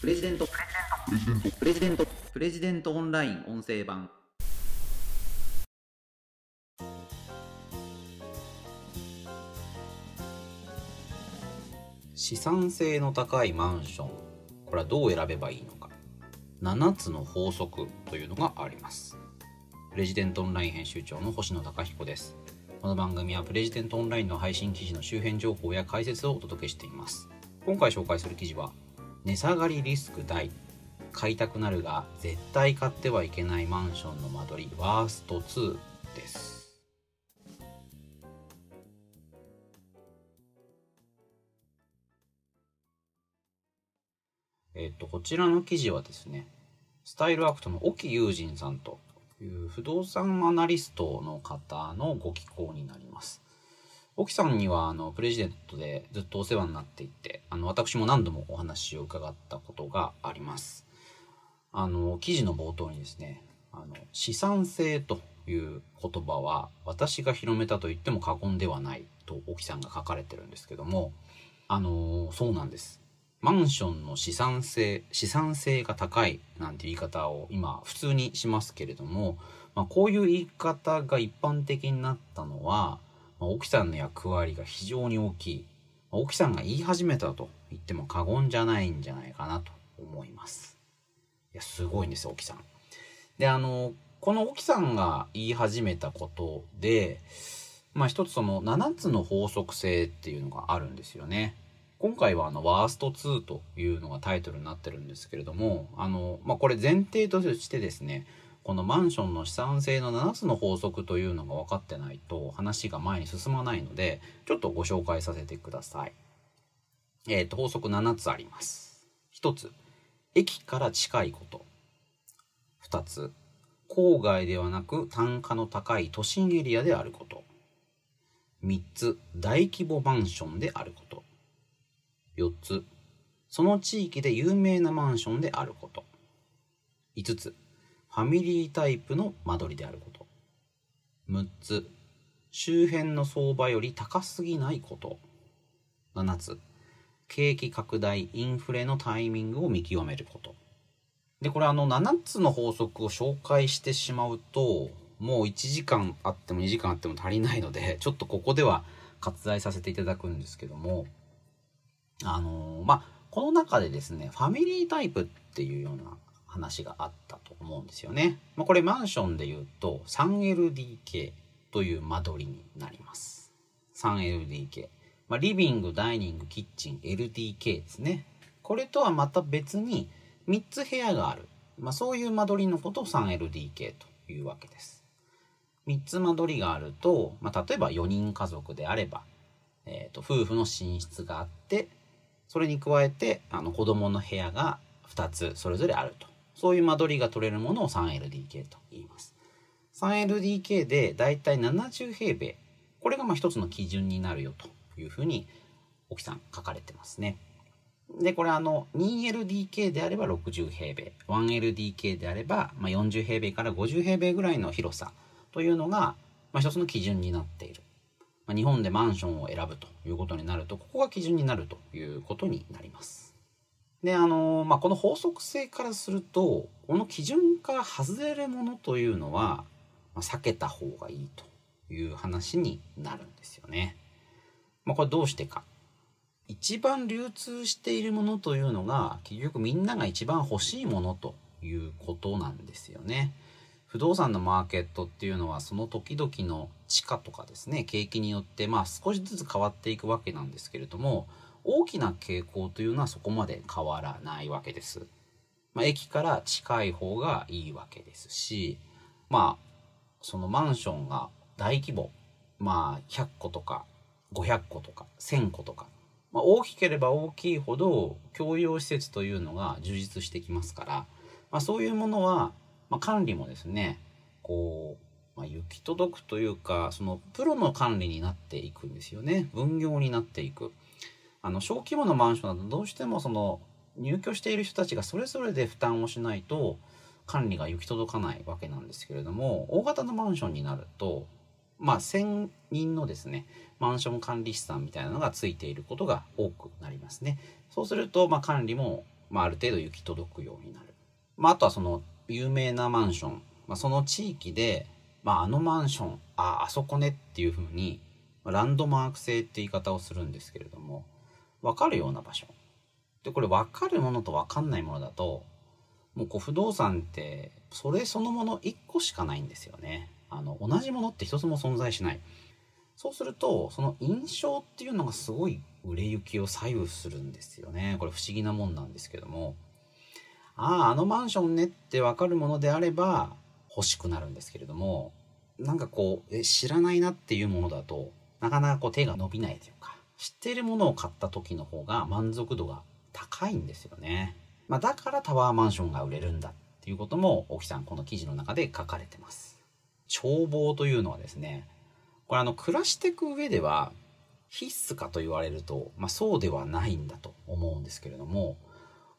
プレジデント。プレジデント。プレジデントオンライン音声版。資産性の高いマンション。これはどう選べばいいのか。7つの法則というのがあります。プレジデントオンライン編集長の星野貴彦です。この番組はプレジデントオンラインの配信記事の周辺情報や解説をお届けしています。今回紹介する記事は値下がりリスク大買いたくなるが絶対買ってはいけないマンションの間取りワースト2ですえっと、こちらの記事はですね、スタイルアクトの沖友人さんという不動産アナリストの方のご寄稿になります。沖さんにはあのプレジデントでずっとお世話になっていて、あの私も何度もお話を伺ったことがあります。あの記事の冒頭にですね、あの資産性という言葉は私が広めたと言っても過言ではないと沖さんが書かれてるんですけども、あのそうなんです。マンションの資産性、資産性が高いなんて言い方を今普通にしますけれども、まあ、こういう言い方が一般的になったのは、まあ、沖さんの役割が非常に大きい。まあ、沖さんが言い始めたと言っても過言じゃないんじゃないかなと思います。いや、すごいんですよ、沖さん。で、あの、この沖さんが言い始めたことで、まあ一つその7つの法則性っていうのがあるんですよね。今回はあのワースト2というのがタイトルになってるんですけれども、あの、まあ、これ前提としてですね、このマンションの資産性の7つの法則というのが分かってないと話が前に進まないので、ちょっとご紹介させてください。えっ、ー、と、法則7つあります。1つ、駅から近いこと。2つ、郊外ではなく単価の高い都心エリアであること。3つ、大規模マンションであること。4つ、その地域で有名なマンションであること。5つ、ファミリータイプの間取りであること。6つ、周辺の相場より高すぎないこと。7つ、景気拡大、インフレのタイミングを見極めること。で、これあの7つの法則を紹介してしまうと、もう1時間あっても2時間あっても足りないので、ちょっとここでは割愛させていただくんですけども、あのー、まあ、この中でですね、ファミリータイプっていうような話があったと思うんですよね。まあ、これマンションで言うと 3LDK という間取りになります。3LDK。まあ、リビング、ダイニング、キッチン、LDK ですね。これとはまた別に3つ部屋がある。まあ、そういう間取りのことを 3LDK というわけです。3つ間取りがあると、まあ、例えば4人家族であれば、えーと夫婦の寝室があってそれに加えてあの子供の部屋が2つそれぞれあるとそういう間取りが取れるものを 3LDK と言います。3LDK でだいたい70平米。これがまあ一つの基準になるよというふうに沖さん書かれてますね。でこれあの 2LDK であれば60平米。1LDK であれば、まあ、40平米から50平米ぐらいの広さというのが、まあ、一つの基準になっている。ま日本でマンションを選ぶということになると、ここが基準になるということになります。で、あの、まあ、この法則性からすると、この基準から外れるものというのは、まあ、避けた方がいいという話になるんですよね。まあ、これどうしてか。一番流通しているものというのが、結局みんなが一番欲しいものということなんですよね。不動産のマーケットっていうのはその時々の地価とかですね景気によってまあ少しずつ変わっていくわけなんですけれども大きな傾向というのはそこまで変わらないわけです。まあ、駅から近い方がいいわけですしまあそのマンションが大規模まあ100個とか500個とか1000個とか、まあ、大きければ大きいほど共用施設というのが充実してきますから、まあ、そういうものはまあ、管理もですねこう、まあ、行き届くというかそのプロの管理になっていくんですよね分業になっていくあの小規模のマンションだとどうしてもその入居している人たちがそれぞれで負担をしないと管理が行き届かないわけなんですけれども大型のマンションになるとまあ1000人のですねマンション管理士さんみたいなのがついていることが多くなりますねそうするとまあ管理もまあ、ある程度行き届くようになる。まあ、あとはその有名なマンション、まあ、その地域で、まあ、あのマンション、あ、あそこねっていうふうに、まあランドマーク性って言い方をするんですけれども、わかるような場所。で、これわかるものとわかんないものだと、もうこう不動産ってそれそのもの1個しかないんですよね。あの、同じものって一つも存在しない。そうすると、その印象っていうのがすごい売れ行きを左右するんですよね。これ不思議なもんなんですけども。ああ、あのマンションねってわかるものであれば欲しくなるんですけれども、なんかこう、え、知らないなっていうものだと、なかなかこう手が伸びないというか、知っているものを買った時の方が満足度が高いんですよね。まあ、だからタワーマンションが売れるんだっていうことも、沖さんこの記事の中で書かれてます。眺望というのはですね、これあの、暮らしていく上では必須かと言われると、まあ、そうではないんだと思うんですけれども、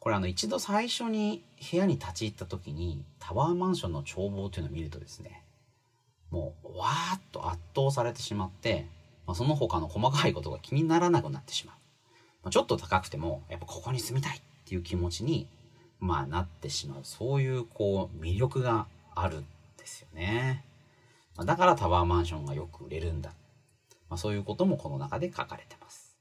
これあの一度最初に部屋に立ち入った時にタワーマンションの眺望というのを見るとですね、もうわーっと圧倒されてしまって、まあ、その他の細かいことが気にならなくなってしまう。まあ、ちょっと高くても、やっぱここに住みたいっていう気持ちに、まあなってしまう。そういうこう魅力があるんですよね。まあ、だからタワーマンションがよく売れるんだ。まあ、そういうこともこの中で書かれてます。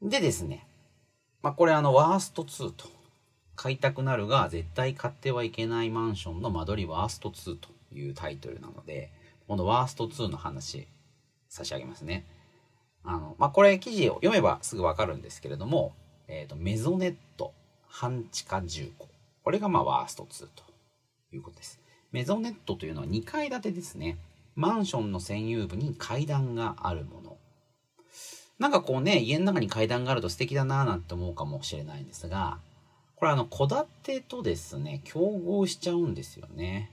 でですね、まあ、これあのワースト2と買いたくなるが絶対買ってはいけないマンションの間取りワースト2というタイトルなので、このワースト2の話差し上げますね。あの、まあ、これ記事を読めばすぐわかるんですけれども、えっ、ー、と、メゾネット半地下住戸。これがまあワースト2ということです。メゾネットというのは2階建てですね。マンションの占有部に階段があるもの。なんかこうね、家の中に階段があると素敵だなぁなんて思うかもしれないんですが、これあの、戸建てとですね、競合しちゃうんですよね。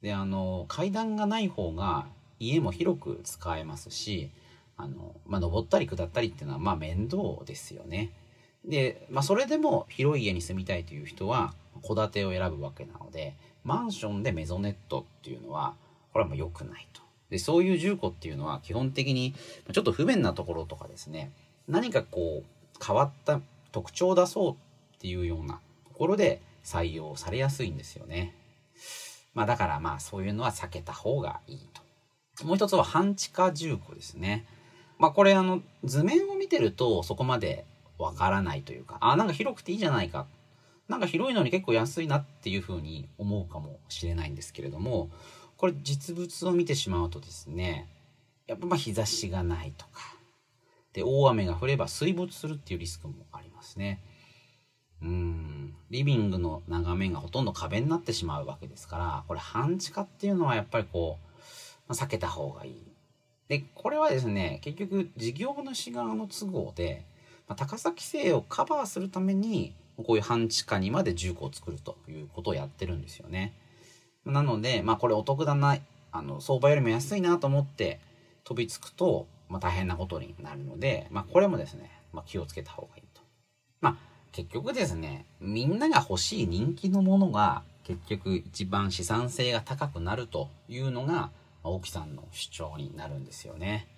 で、あの、階段がない方が家も広く使えますし、あの、まあ、登ったり下ったりっていうのは、まあ、面倒ですよね。で、まあ、それでも広い家に住みたいという人は、戸建てを選ぶわけなので、マンションでメゾネットっていうのは、これはもう良くないと。で、そういう住戸っていうのは基本的にちょっと不便なところとかですね、何かこう変わった特徴を出そうっていうようなころで採用されやすいんですよね。まあだからまあそういうのは避けた方がいいと。もう一つは半地下住戸ですね。まあこれあの図面を見てるとそこまでわからないというか、あ、なんか広くていいじゃないか。なんか広いのに結構安いなっていうふうに思うかもしれないんですけれども、これ実物を見てしまうとですね、やっぱま日差しがないとか、で、大雨が降れば水没するっていうリスクもありますね。うん、リビングの眺めがほとんど壁になってしまうわけですから、これ半地下っていうのはやっぱりこう、まあ、避けた方がいい。で、これはですね、結局事業主側の都合で、まあ、高さ規制をカバーするために、こういう半地下にまで住戸を作るということをやってるんですよね。なので、まあこれお得だな、あの、相場よりも安いなと思って飛びつくと、まあ大変なことになるので、まあこれもですね、まあ気をつけた方がいいと。まあ結局ですね、みんなが欲しい人気のものが結局一番資産性が高くなるというのが、まあ、沖さんの主張になるんですよね。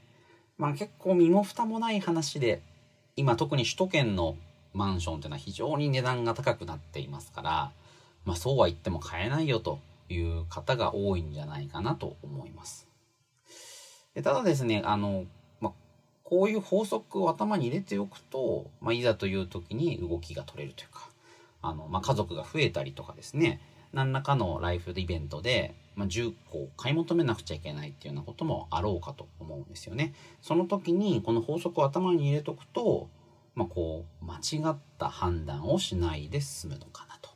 まあ結構身も蓋もない話で、今特に首都圏のマンションっていうのは非常に値段が高くなっていますから、まあそうは言っても買えないよという方が多いんじゃないかなと思います。ただですね、あの、こういう法則を頭に入れておくと、まあ、いざという時に動きが取れるというか、あの、まあ、家族が増えたりとかですね、何らかのライフイベントで、まあ、10個買い求めなくちゃいけないっていうようなこともあろうかと思うんですよね。その時にこの法則を頭に入れとくと、まあ、こう、間違った判断をしないで済むのかなと。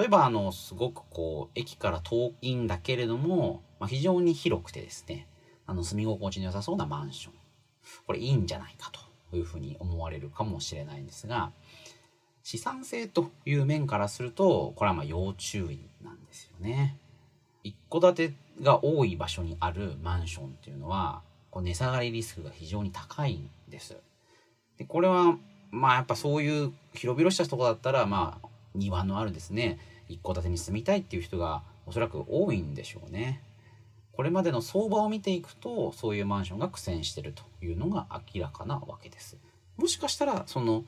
例えば、あの、すごくこう、駅から遠いんだけれども、まあ、非常に広くてですね、あの、住み心地の良さそうなマンション。これいいんじゃないかというふうに思われるかもしれないんですが、資産性という面からすると、これはまあ要注意なんですよね。一戸建てが多い場所にあるマンションっていうのは、こう値下がりリスクが非常に高いんです。でこれは、まあやっぱそういう広々したとこだったら、まあ庭のあるですね、一戸建てに住みたいっていう人がおそらく多いんでしょうね。これまでの相場を見ていくとそういうマンションが苦戦してるというのが明らかなわけですもしかしたらその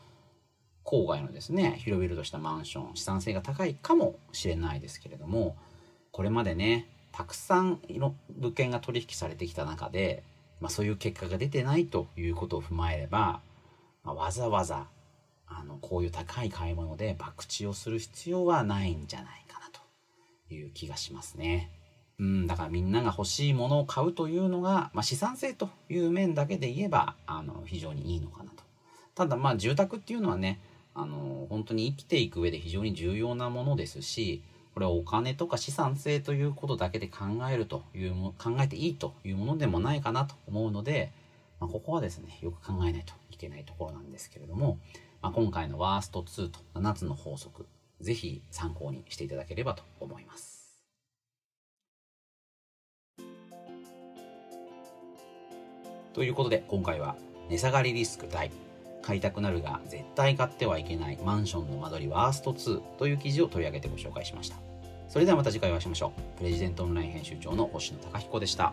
郊外のですね広々としたマンション資産性が高いかもしれないですけれどもこれまでねたくさんの物件が取引されてきた中で、まあ、そういう結果が出てないということを踏まえれば、まあ、わざわざあのこういう高い買い物で博打をする必要はないんじゃないかなという気がしますね。うん、だからみんなが欲しいものを買うというのが、まあ、資産性という面だけで言えばあの非常にいいのかなと。ただまあ住宅っていうのはねあの本当に生きていく上で非常に重要なものですしこれはお金とか資産性ということだけで考えるという考えていいというものでもないかなと思うので、まあ、ここはですねよく考えないといけないところなんですけれども、まあ、今回のワースト2と7つの法則ぜひ参考にしていただければと思います。ということで今回は値下がりリスク大。買いたくなるが絶対買ってはいけない。マンションの間取りワースト2という記事を取り上げてご紹介しました。それではまた次回お会いしましょう。プレジデントオンライン編集長の星野貴彦でした。